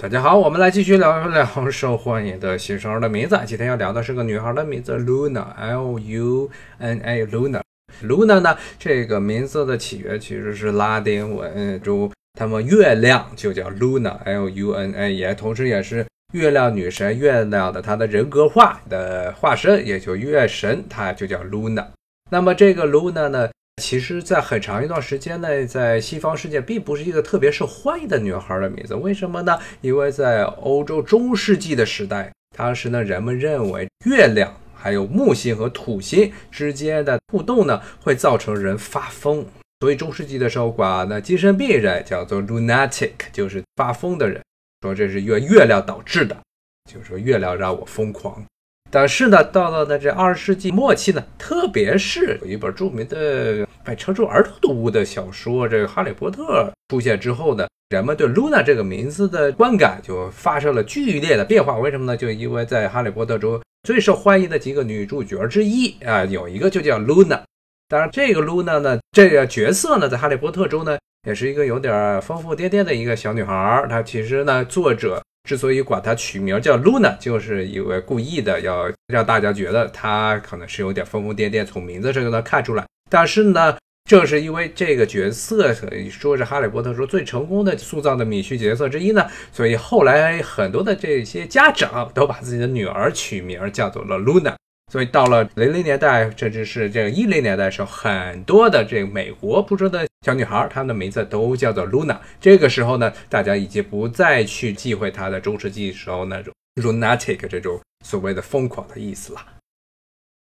大家好，我们来继续聊一聊受欢迎的新生儿的名字。今天要聊的是个女孩的名字，Luna，L U N A，Luna。Luna 呢，这个名字的起源其实是拉丁文中，他们月亮就叫 Luna，L U N A，也同时也是月亮女神月亮的她的人格化的化身，也就月神，她就叫 Luna。那么这个 Luna 呢？其实，在很长一段时间内，在西方世界并不是一个特别受欢迎的女孩的名字。为什么呢？因为在欧洲中世纪的时代，当时呢，人们认为月亮还有木星和土星之间的互动呢，会造成人发疯。所以中世纪的时候，管那精神病人叫做 lunatic，就是发疯的人，说这是月月亮导致的，就是说月亮让我疯狂。但是呢，到了呢这二十世纪末期呢，特别是有一本著名的被称作儿童读物的小说《这个哈利波特》出现之后呢，人们对 Luna 这个名字的观感就发生了剧烈的变化。为什么呢？就因为在哈利波特中最受欢迎的几个女主角之一啊，有一个就叫 Luna。当然，这个 Luna 呢，这个角色呢，在哈利波特中呢，也是一个有点疯疯癫癫的一个小女孩。她其实呢，作者。之所以管她取名叫 Luna，就是因为故意的要让大家觉得她可能是有点疯疯癫癫，从名字上就能看出来。但是呢，正是因为这个角色可以说是哈利波特说最成功的塑造的女婿角色之一呢，所以后来很多的这些家长都把自己的女儿取名叫做了 Luna。所以到了零零年代，甚至是这个一零年代的时候，很多的这个美国出生的小女孩，她们的名字都叫做 Luna。这个时候呢，大家已经不再去忌讳她的中世纪时候那种 lunatic 这种所谓的疯狂的意思了。